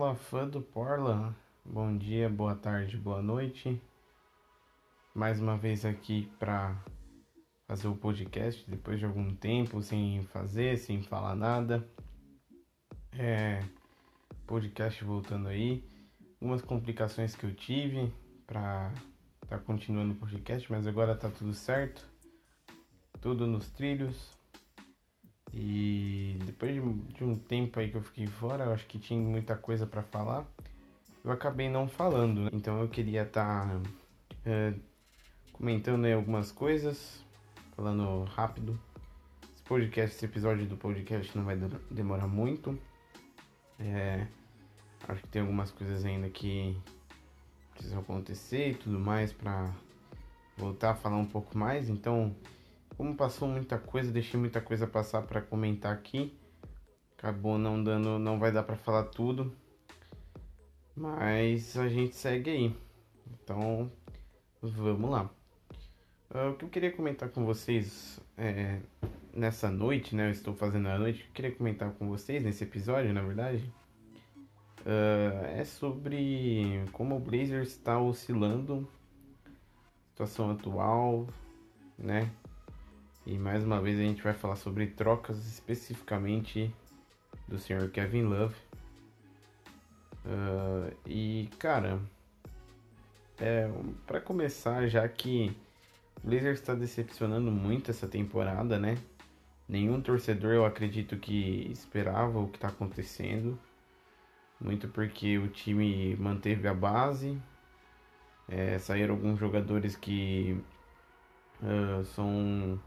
Fala fã do Porla, bom dia, boa tarde, boa noite. Mais uma vez aqui para fazer o podcast depois de algum tempo sem fazer, sem falar nada. É, podcast voltando aí. Algumas complicações que eu tive para tá continuando o podcast, mas agora tá tudo certo. Tudo nos trilhos. E depois de, um tempo aí que eu fiquei fora, eu acho que tinha muita coisa para falar. Eu acabei não falando, né? então eu queria estar tá, é, comentando aí algumas coisas, falando rápido. Esse podcast, esse episódio do podcast não vai demorar muito. É, acho que tem algumas coisas ainda que precisam acontecer e tudo mais para voltar a falar um pouco mais. Então, como passou muita coisa, deixei muita coisa passar para comentar aqui. Acabou não dando, não vai dar para falar tudo. Mas a gente segue aí. Então, vamos lá. Uh, o que eu queria comentar com vocês é, nessa noite, né? Eu estou fazendo a noite. Eu queria comentar com vocês nesse episódio, na verdade. Uh, é sobre como o Blazers está oscilando, situação atual, né? E mais uma vez a gente vai falar sobre trocas especificamente do senhor Kevin Love. Uh, e cara, é, para começar, já que o Blazers está decepcionando muito essa temporada, né? Nenhum torcedor eu acredito que esperava o que está acontecendo. Muito porque o time manteve a base. É, saíram alguns jogadores que uh, são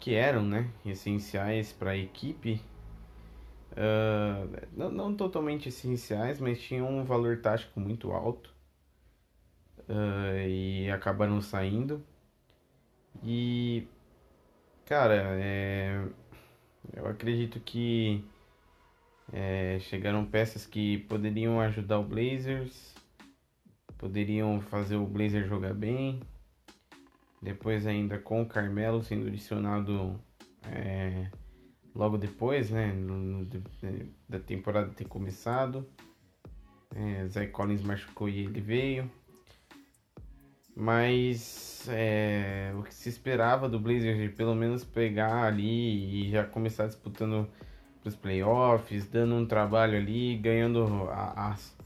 que eram né, essenciais para a equipe, uh, não, não, totalmente essenciais, mas tinham um valor tático muito alto uh, e acabaram saindo. E, cara, é, eu acredito que é, chegaram peças que poderiam ajudar o Blazers, poderiam fazer o Blazer jogar bem. Depois ainda com o Carmelo sendo adicionado é, logo depois, né? No, no, da temporada ter começado. É, Zé Collins machucou e ele veio. Mas é, o que se esperava do Blazers de pelo menos pegar ali e já começar disputando os playoffs, dando um trabalho ali, ganhando as,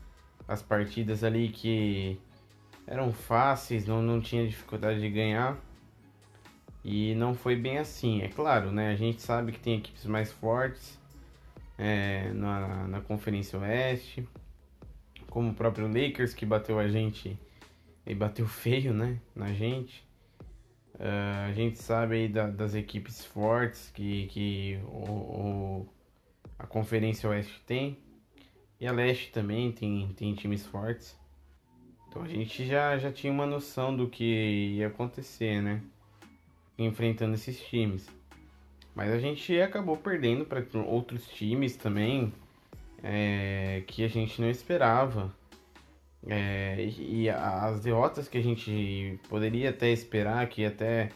as partidas ali que eram fáceis, não, não tinha dificuldade de ganhar. E não foi bem assim, é claro, né? A gente sabe que tem equipes mais fortes é, na, na Conferência Oeste, como o próprio Lakers que bateu a gente e bateu feio, né? Na gente. Uh, a gente sabe aí da, das equipes fortes que, que o, o, a Conferência Oeste tem. E a Leste também tem, tem times fortes. Então a gente já, já tinha uma noção do que ia acontecer, né? Enfrentando esses times. Mas a gente acabou perdendo para outros times também é, que a gente não esperava. É, e as derrotas que a gente poderia até esperar, que até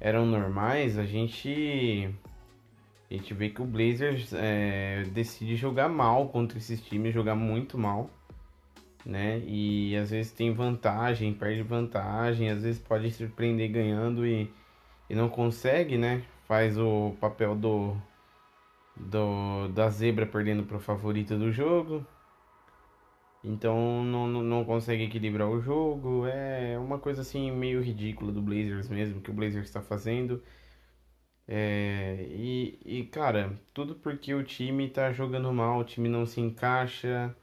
eram normais, a gente, a gente vê que o Blazers é, decide jogar mal contra esses times, jogar muito mal né? E às vezes tem vantagem, perde vantagem, às vezes pode surpreender ganhando e, e não consegue, né? Faz o papel do, do da zebra perdendo para o favorito do jogo. Então não, não, consegue equilibrar o jogo. É uma coisa assim meio ridícula do Blazers mesmo, que o Blazers está fazendo. É, e, e cara, tudo porque o time tá jogando mal, o time não se encaixa.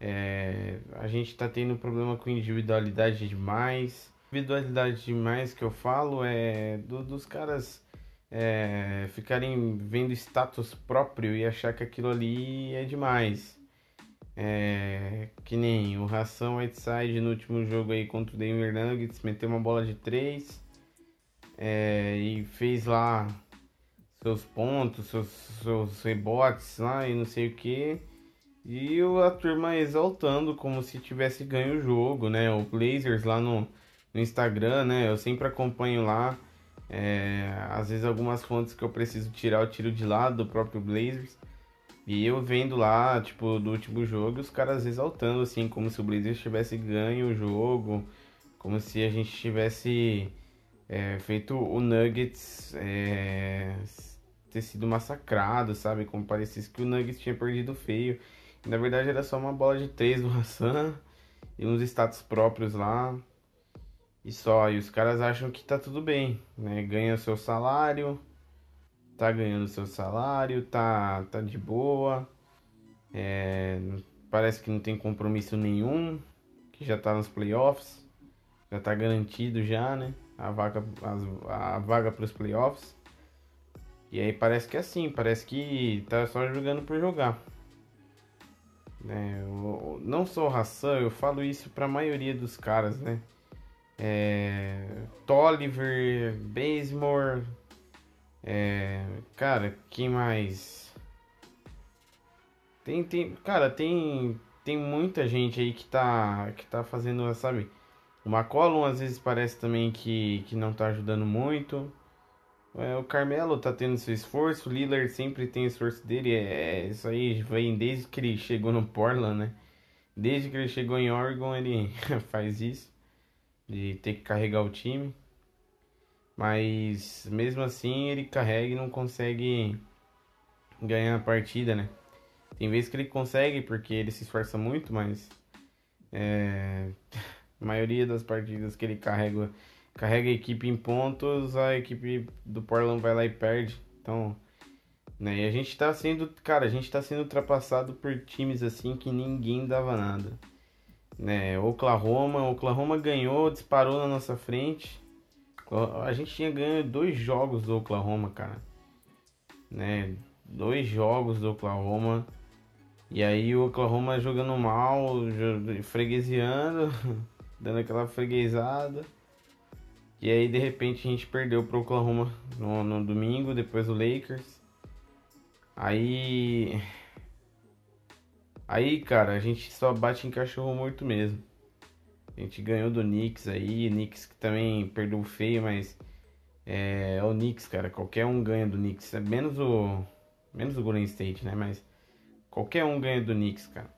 É, a gente está tendo problema com individualidade demais. Individualidade demais que eu falo é do, dos caras é, ficarem vendo status próprio e achar que aquilo ali é demais. É, que nem o Ração Whiteside no último jogo aí contra o Denver Nuggets meteu uma bola de 3 é, e fez lá seus pontos, seus, seus rebotes lá e não sei o que e a turma exaltando como se tivesse ganho o jogo, né? O Blazers lá no, no Instagram, né? Eu sempre acompanho lá. É, às vezes algumas fontes que eu preciso tirar, eu tiro de lado do próprio Blazers. E eu vendo lá, tipo, do último jogo, os caras exaltando, assim, como se o Blazers tivesse ganho o jogo, como se a gente tivesse é, feito o Nuggets é, ter sido massacrado, sabe? Como parecia que o Nuggets tinha perdido feio. Na verdade era só uma bola de três do Hassan e uns status próprios lá. E só, e os caras acham que tá tudo bem, né? Ganha seu salário, tá ganhando seu salário, tá, tá de boa. É, parece que não tem compromisso nenhum, que já tá nos playoffs, já tá garantido já, né? A vaga, a, a vaga para os playoffs. E aí parece que é assim, parece que tá só jogando por jogar. É, eu, não sou ração, eu falo isso para a maioria dos caras, né? É, Tolliver, Bazemore, é, cara, quem mais? Tem, tem, cara, tem, tem muita gente aí que tá, que tá fazendo, sabe? O McCollum às vezes parece também que, que não tá ajudando muito. É, o Carmelo tá tendo seu esforço, o Lillard sempre tem o esforço dele. É, é, isso aí vem desde que ele chegou no Portland, né? Desde que ele chegou em Oregon, ele faz isso. De ter que carregar o time. Mas mesmo assim ele carrega e não consegue ganhar a partida, né? Tem vezes que ele consegue porque ele se esforça muito, mas é, a maioria das partidas que ele carrega carrega a equipe em pontos, a equipe do Portland vai lá e perde. Então, né? E a gente tá sendo, cara, a gente tá sendo ultrapassado por times assim que ninguém dava nada. Né? Oklahoma, Oklahoma ganhou, disparou na nossa frente. A gente tinha ganho dois jogos do Oklahoma, cara. Né? Dois jogos do Oklahoma. E aí o Oklahoma jogando mal, fregueseando, dando aquela freguesada. E aí de repente a gente perdeu pro Oklahoma no, no domingo, depois o Lakers. Aí. Aí, cara, a gente só bate em cachorro morto mesmo. A gente ganhou do Knicks aí, Knicks que também perdeu feio, mas é, é, o Knicks, cara, qualquer um ganha do Knicks, é menos o menos o Golden State, né, mas qualquer um ganha do Knicks, cara,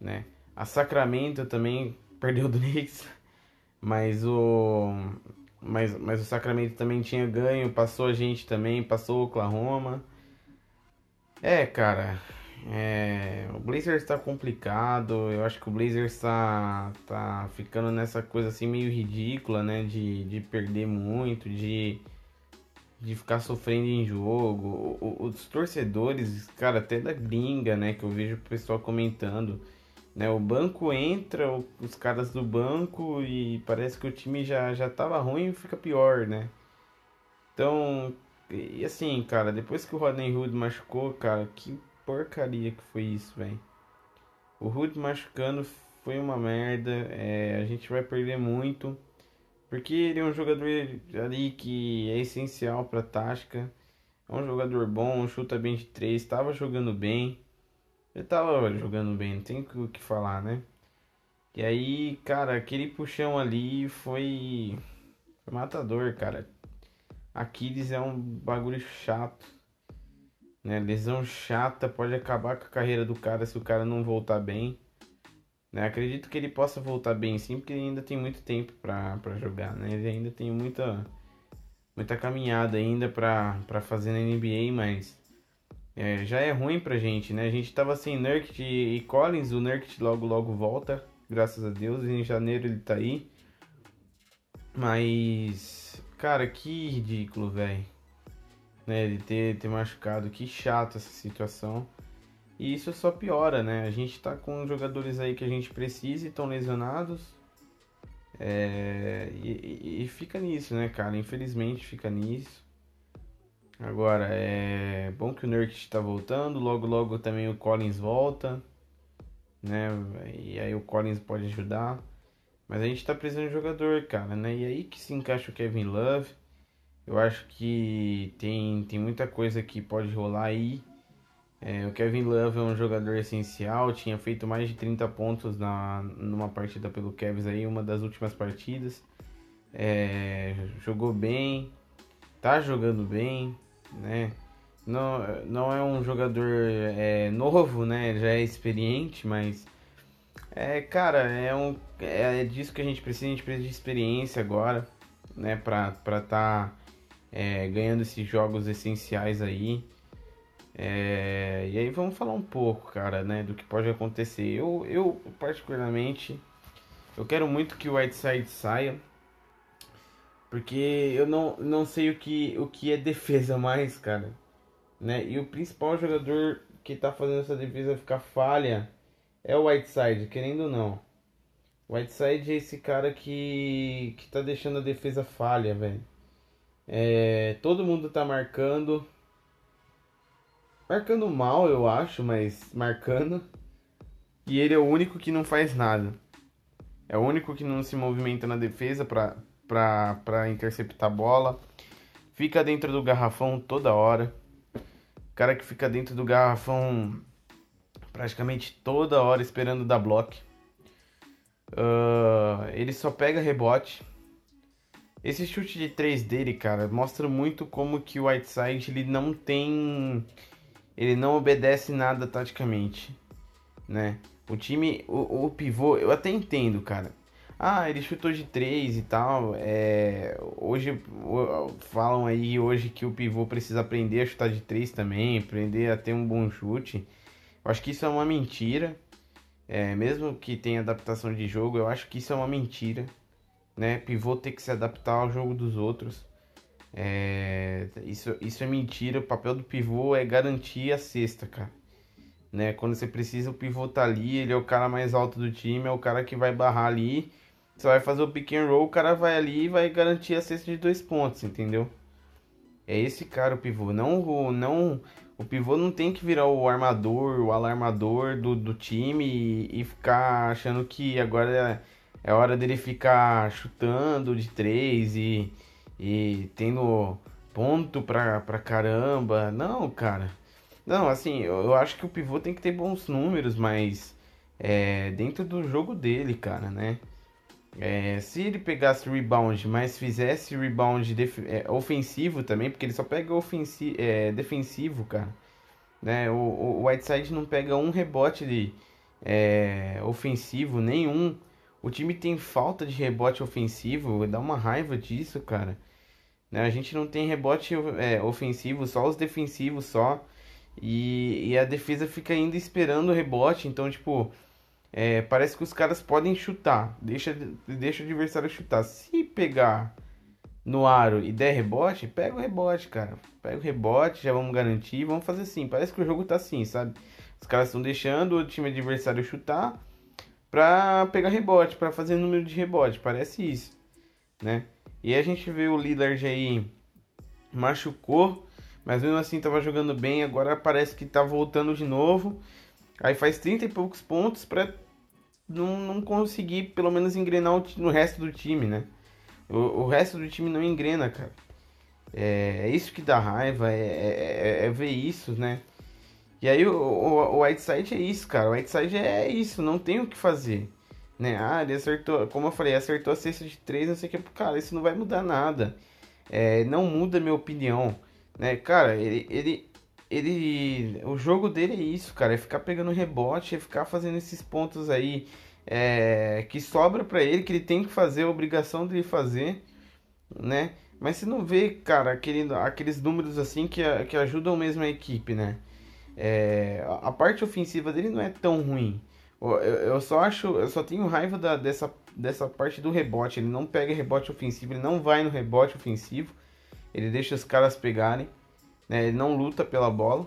né? A Sacramento também perdeu do Knicks, mas o mas, mas o Sacramento também tinha ganho, passou a gente também, passou o Oklahoma. É, cara, é, o Blazers está complicado. Eu acho que o Blazers está tá ficando nessa coisa assim meio ridícula, né? De, de perder muito, de, de ficar sofrendo em jogo. O, os torcedores, cara, até da gringa, né? Que eu vejo o pessoal comentando né? O banco entra, os caras do banco e parece que o time já, já tava ruim e fica pior, né? Então, e assim, cara, depois que o Rodney Hood machucou, cara, que porcaria que foi isso, velho. O Hood machucando foi uma merda, é, a gente vai perder muito. Porque ele é um jogador ali que é essencial pra tática. É um jogador bom, chuta bem de três, estava jogando bem. Ele tava jogando bem, não tem o que falar, né? E aí, cara, aquele puxão ali foi, foi matador, cara. Aquiles é um bagulho chato. Né? Lesão chata pode acabar com a carreira do cara se o cara não voltar bem. Né? Acredito que ele possa voltar bem sim, porque ele ainda tem muito tempo para jogar, né? Ele ainda tem muita muita caminhada ainda para fazer na NBA, mas é, já é ruim pra gente, né? A gente tava sem Nurkit e Collins, o Nurkit logo logo volta, graças a Deus, em janeiro ele tá aí. Mas, cara, que ridículo, velho. Né, ele ter, ter machucado, que chato essa situação. E isso só piora, né? A gente tá com jogadores aí que a gente precisa e estão lesionados. É, e, e, fica nisso, né, cara? Infelizmente fica nisso. Agora, é bom que o Nurkic está voltando, logo logo também o Collins volta, né? E aí o Collins pode ajudar. Mas a gente tá precisando de jogador, cara, né? E aí que se encaixa o Kevin Love. Eu acho que tem, tem muita coisa que pode rolar aí. É, o Kevin Love é um jogador essencial, tinha feito mais de 30 pontos na, numa partida pelo Cavs aí, uma das últimas partidas. É, jogou bem, tá jogando bem, né? não, não é um jogador é, novo, né? Já é experiente, mas é, cara, é um é, é disso que a gente precisa, a gente precisa de experiência agora, né, pra para tá é, ganhando esses jogos essenciais aí. É, e aí vamos falar um pouco, cara, né, do que pode acontecer. Eu, eu particularmente, eu quero muito que o Whiteside saia, porque eu não, não sei o que, o que é defesa mais, cara né? E o principal jogador que tá fazendo essa defesa ficar falha é o Whiteside, querendo ou não. O Whiteside é esse cara que, que tá deixando a defesa falha, velho. É, todo mundo tá marcando. Marcando mal, eu acho, mas marcando. E ele é o único que não faz nada. É o único que não se movimenta na defesa pra, pra interceptar a bola. Fica dentro do garrafão toda hora cara que fica dentro do garrafão praticamente toda hora esperando dar bloco. Uh, ele só pega rebote. Esse chute de 3 dele, cara, mostra muito como que o Whiteside ele não tem. Ele não obedece nada taticamente, né? O time, o, o pivô, eu até entendo, cara. Ah, ele chutou de 3 e tal. É, hoje falam aí hoje que o pivô precisa aprender a chutar de 3 também, aprender a ter um bom chute. Eu acho que isso é uma mentira. É, mesmo que tenha adaptação de jogo, eu acho que isso é uma mentira. Né? Pivô tem que se adaptar ao jogo dos outros. É, isso, isso é mentira. O papel do pivô é garantir a cesta, cara. Né? Quando você precisa, o pivô tá ali, ele é o cara mais alto do time, é o cara que vai barrar ali você vai fazer o pick and roll, o cara vai ali e vai garantir a cesta de dois pontos, entendeu? É esse cara o pivô. Não o, não, o pivô não tem que virar o armador, o alarmador do, do time e, e ficar achando que agora é, é hora dele ficar chutando de três e, e tendo ponto pra, pra caramba. Não, cara. Não, assim, eu, eu acho que o pivô tem que ter bons números, mas é, dentro do jogo dele, cara, né? É, se ele pegasse rebound, mas fizesse rebound é, ofensivo também, porque ele só pega é, defensivo, cara. Né? O, o Whiteside não pega um rebote de, é, ofensivo, nenhum. O time tem falta de rebote ofensivo, dá uma raiva disso, cara. Né? A gente não tem rebote é, ofensivo, só os defensivos só. E, e a defesa fica ainda esperando o rebote, então, tipo é, parece que os caras podem chutar, deixa, deixa o adversário chutar. Se pegar no aro e der rebote, pega o rebote, cara. Pega o rebote, já vamos garantir, vamos fazer assim. Parece que o jogo tá assim, sabe? Os caras estão deixando o time adversário chutar pra pegar rebote, pra fazer número de rebote. Parece isso, né? E a gente vê o Lillard aí machucou, mas mesmo assim tava jogando bem. Agora parece que tá voltando de novo. Aí faz 30 e poucos pontos para não, não conseguir pelo menos engrenar o, no resto do time, né? O, o resto do time não engrena, cara. É, é isso que dá raiva, é, é, é, é ver isso, né? E aí o, o, o, Whiteside é isso, cara. O Whiteside é isso, não tem o que fazer. Né? Ah, ele acertou, como eu falei, acertou a cesta de três, não sei o que. Cara, isso não vai mudar nada. É, não muda minha opinião. Né? Cara, ele, ele, ele. O jogo dele é isso, cara. É ficar pegando rebote, é ficar fazendo esses pontos aí é, que sobra para ele, que ele tem que fazer, a obrigação dele fazer, né? Mas você não vê, cara, aquele, aqueles números assim que, que ajudam mesmo a equipe, né? É, a parte ofensiva dele não é tão ruim. Eu, eu só acho, eu só tenho raiva da, dessa, dessa parte do rebote. Ele não pega rebote ofensivo, ele não vai no rebote ofensivo. Ele deixa os caras pegarem. Né? Ele não luta pela bola,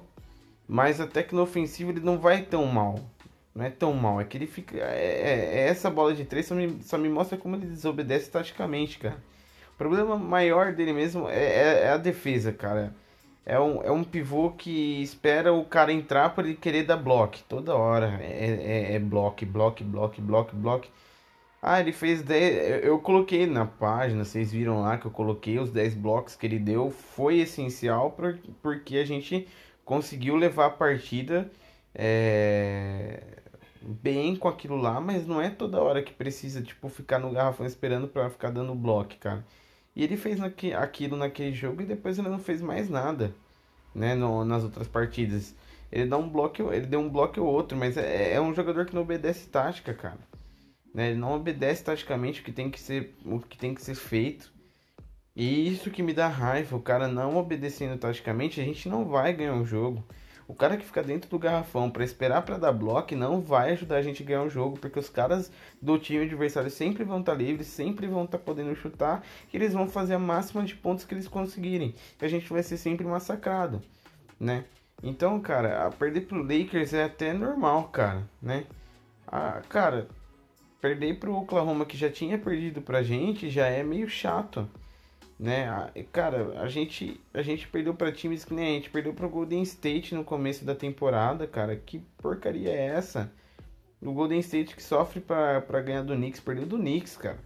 mas até que no ofensivo ele não vai tão mal. Não é tão mal, é que ele fica. É, é, é essa bola de três só me, só me mostra como ele desobedece taticamente, cara. O problema maior dele mesmo é, é, é a defesa, cara. É um, é um pivô que espera o cara entrar para ele querer dar bloco toda hora. É, é, é bloco, bloco, bloco, bloco, bloco. Ah, ele fez 10. Eu coloquei na página, vocês viram lá que eu coloquei os 10 blocos que ele deu. Foi essencial porque a gente conseguiu levar a partida é, bem com aquilo lá, mas não é toda hora que precisa tipo, ficar no garrafão esperando para ficar dando bloco, cara. E ele fez naque, aquilo naquele jogo e depois ele não fez mais nada. né, no, nas outras partidas. Ele dá um bloco, ele deu um bloco ou outro, mas é, é um jogador que não obedece tática, cara. Né? Ele não obedece taticamente o que tem que ser, o que tem que ser feito. E isso que me dá raiva, o cara não obedecendo taticamente, a gente não vai ganhar o jogo. O cara que fica dentro do garrafão para esperar para dar bloco não vai ajudar a gente a ganhar o jogo, porque os caras do time adversário sempre vão estar tá livres, sempre vão estar tá podendo chutar, e eles vão fazer a máxima de pontos que eles conseguirem. E a gente vai ser sempre massacrado, né? Então, cara, perder pro Lakers é até normal, cara, né? Ah, cara, perder pro Oklahoma que já tinha perdido pra gente já é meio chato né? Cara, a gente a gente perdeu para times que nem a gente perdeu pro Golden State no começo da temporada, cara. Que porcaria é essa? O Golden State que sofre para ganhar do Knicks, perdeu do Knicks, cara.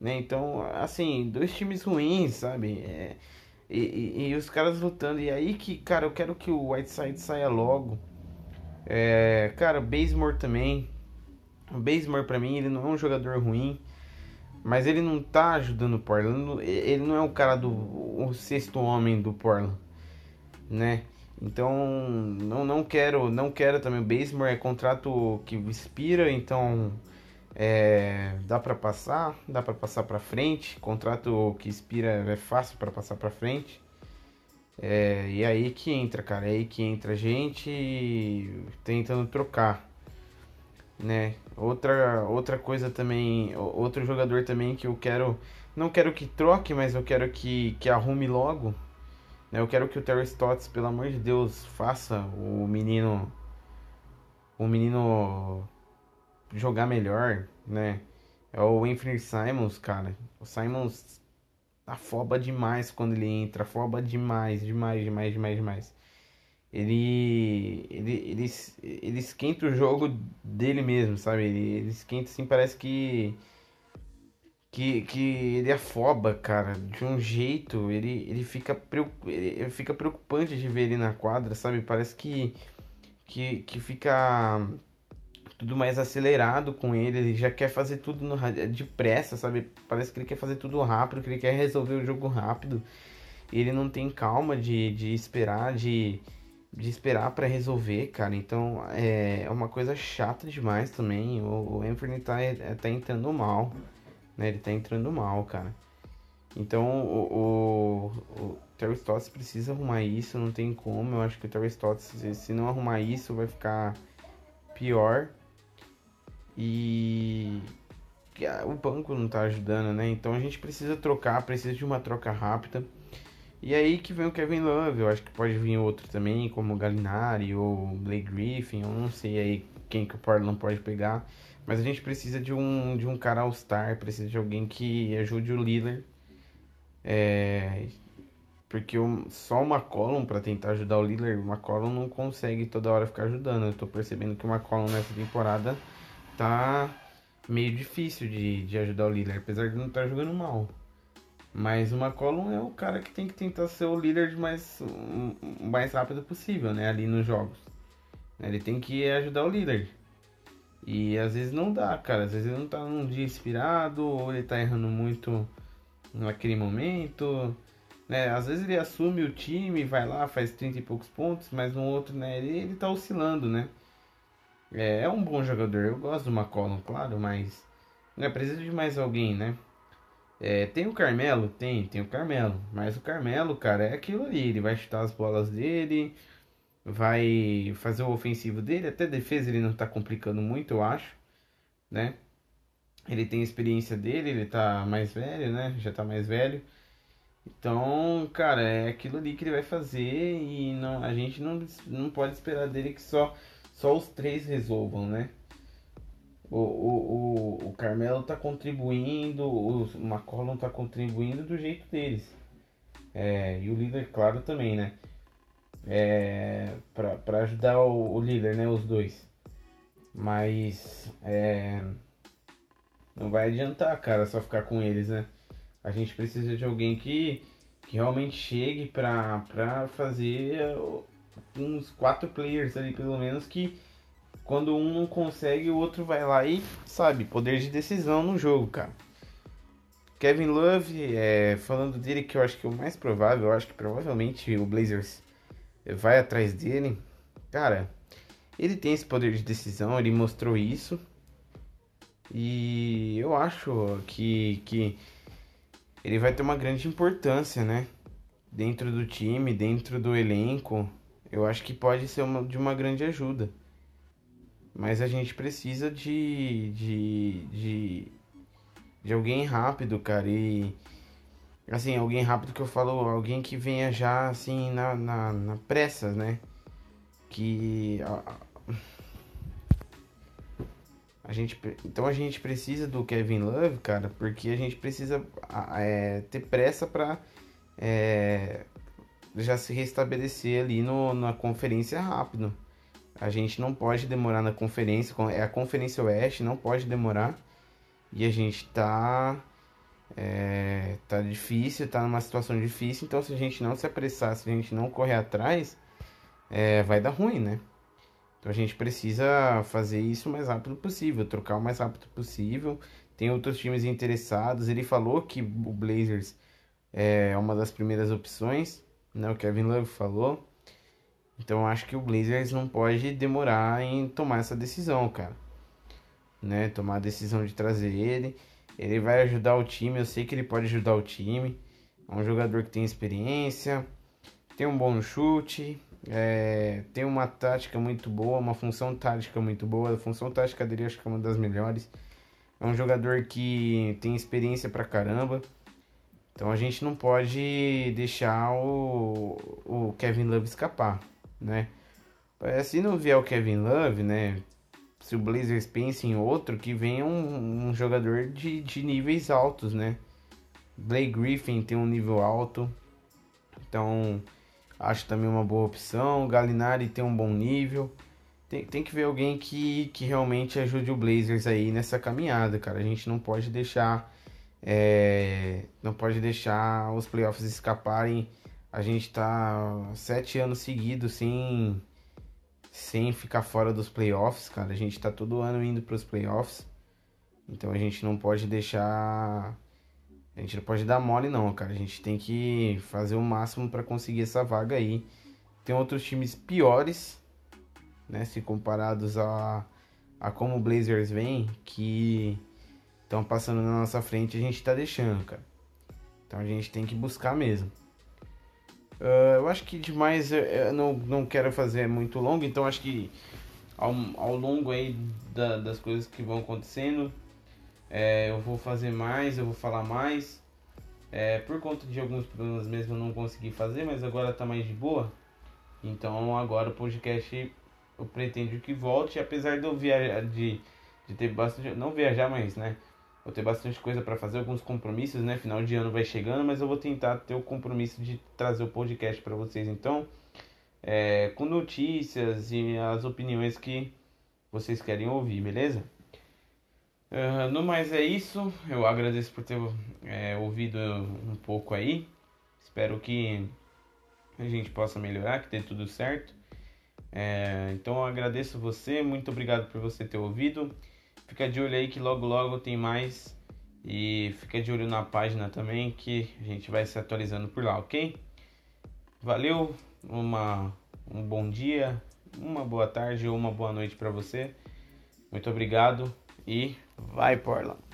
Né? Então, assim, dois times ruins, sabe? É, e, e, e, os caras lutando. E aí que, cara, eu quero que o Whiteside saia logo. É, cara, o Bazemore também. O Bazemore pra mim, ele não é um jogador ruim. Mas ele não tá ajudando o Portland. Ele não é o cara do o sexto homem do Portland, né? Então não, não quero não quero também o Basemore é contrato que expira, então é, dá para passar, dá para passar para frente. Contrato que expira é fácil para passar para frente. É, e aí que entra, cara, é aí que entra a gente tentando trocar né? Outra, outra coisa também, outro jogador também que eu quero, não quero que troque, mas eu quero que, que arrume logo, né? Eu quero que o Terry Stotts, pelo amor de Deus, faça o menino, o menino jogar melhor, né? É o Anthony Simons, cara. O Simons afoba demais quando ele entra, afoba demais, demais, demais, demais, demais ele, ele, ele, ele esquenta o jogo dele mesmo, sabe? Ele, ele esquenta assim, parece que, que, que ele afoba, cara, de um jeito, ele, ele, fica, ele fica preocupante de ver ele na quadra, sabe? Parece que, que, que fica tudo mais acelerado com ele, ele já quer fazer tudo no, depressa, sabe? Parece que ele quer fazer tudo rápido, que ele quer resolver o jogo rápido. Ele não tem calma de, de esperar, de de esperar para resolver, cara. Então é, é uma coisa chata demais também. O, o Anthony tá, é, tá entrando mal, né? Ele tá entrando mal, cara. Então o, o, o precisa arrumar isso, não tem como. Eu acho que o Terry Stotts, se, se não arrumar isso, vai ficar pior. E o banco não tá ajudando, né? Então a gente precisa trocar, precisa de uma troca rápida. E aí que vem o Kevin Love, eu acho que pode vir outro também, como o Galinari ou Blake Griffin, eu não sei aí quem que o Portland pode pegar. Mas a gente precisa de um, de um cara all-star, precisa de alguém que ajude o Lillard. É, porque o, só o McCollum para tentar ajudar o Lillard, o McCollum não consegue toda hora ficar ajudando. Eu tô percebendo que o McCollum nessa temporada tá meio difícil de, de ajudar o Lillard, apesar de não estar tá jogando mal. Mas o McCollum é o cara que tem que tentar ser o líder mais, o mais rápido possível, né? Ali nos jogos. Ele tem que ajudar o líder. E às vezes não dá, cara. Às vezes ele não tá num dia inspirado, ou ele tá errando muito naquele momento. Né? Às vezes ele assume o time, vai lá, faz 30 e poucos pontos, mas no outro, né, ele, ele tá oscilando, né? É, é um bom jogador, eu gosto do McCollum, claro, mas né, precisa de mais alguém, né? É, tem o Carmelo? Tem, tem o Carmelo. Mas o Carmelo, cara, é aquilo ali. Ele vai chutar as bolas dele, vai fazer o ofensivo dele. Até defesa ele não tá complicando muito, eu acho. Né? Ele tem a experiência dele, ele tá mais velho, né? Já tá mais velho. Então, cara, é aquilo ali que ele vai fazer e não, a gente não, não pode esperar dele que só, só os três resolvam, né? O, o, o, o Carmelo tá contribuindo, o McCollum tá contribuindo do jeito deles. É, e o líder, claro, também, né? É, para ajudar o, o, líder, né? Os dois. Mas é, não vai adiantar, cara, só ficar com eles, né? A gente precisa de alguém que, que realmente chegue pra fazer uns quatro players ali, pelo menos, que quando um não consegue, o outro vai lá e, sabe, poder de decisão no jogo, cara. Kevin Love, é, falando dele, que eu acho que é o mais provável, eu acho que provavelmente o Blazers vai atrás dele, cara, ele tem esse poder de decisão, ele mostrou isso. E eu acho que, que ele vai ter uma grande importância, né? Dentro do time, dentro do elenco. Eu acho que pode ser uma, de uma grande ajuda. Mas a gente precisa de, de, de, de alguém rápido, cara. E assim, alguém rápido que eu falo, alguém que venha já assim na, na, na pressa, né? Que a gente, então a gente precisa do Kevin Love, cara, porque a gente precisa é, ter pressa para é, já se restabelecer ali no, na conferência rápido. A gente não pode demorar na conferência, é a conferência oeste, não pode demorar. E a gente tá é, tá difícil, tá numa situação difícil, então se a gente não se apressar, se a gente não correr atrás, é, vai dar ruim, né? Então a gente precisa fazer isso o mais rápido possível, trocar o mais rápido possível. Tem outros times interessados. Ele falou que o Blazers é uma das primeiras opções, né? O Kevin Love falou. Então acho que o Blazers não pode demorar em tomar essa decisão, cara. Né? Tomar a decisão de trazer ele. Ele vai ajudar o time, eu sei que ele pode ajudar o time. É um jogador que tem experiência, tem um bom chute, é, tem uma tática muito boa, uma função tática muito boa. A função tática dele acho que é uma das melhores. É um jogador que tem experiência pra caramba. Então a gente não pode deixar o, o Kevin Love escapar, né? Se não vier o Kevin Love, né? Se o Blazers pensa em outro, que venha um, um jogador de, de níveis altos, né? Blake Griffin tem um nível alto. Então, Acho também uma boa opção. Galinari tem um bom nível. Tem, tem que ver alguém que, que realmente ajude o Blazers aí nessa caminhada, cara. A gente não pode deixar. É, não pode deixar os playoffs escaparem. A gente tá sete anos seguidos sem, sem ficar fora dos playoffs, cara. A gente tá todo ano indo para os playoffs. Então a gente não pode deixar a gente não pode dar mole não, cara. A gente tem que fazer o máximo para conseguir essa vaga aí. Tem outros times piores, né, se comparados a, a como o Blazers vem, que estão passando na nossa frente, a gente tá deixando, cara. Então a gente tem que buscar mesmo. Uh, eu acho que demais eu, eu não, não quero fazer muito longo, então acho que ao, ao longo aí da, das coisas que vão acontecendo, é, eu vou fazer mais, eu vou falar mais. É, por conta de alguns problemas mesmo eu não consegui fazer, mas agora tá mais de boa. Então agora o podcast eu pretendo que volte, apesar de eu viajar, de, de ter bastante. Não viajar, mas né? Vou ter bastante coisa para fazer, alguns compromissos, né? Final de ano vai chegando, mas eu vou tentar ter o compromisso de trazer o podcast para vocês então. É, com notícias e as opiniões que vocês querem ouvir, beleza? Uh, no mais é isso. Eu agradeço por ter é, ouvido um pouco aí. Espero que a gente possa melhorar, que dê tudo certo. É, então eu agradeço você, muito obrigado por você ter ouvido. Fica de olho aí que logo logo tem mais. E fica de olho na página também que a gente vai se atualizando por lá, ok? Valeu, uma, um bom dia, uma boa tarde ou uma boa noite para você. Muito obrigado e Vai, Portland.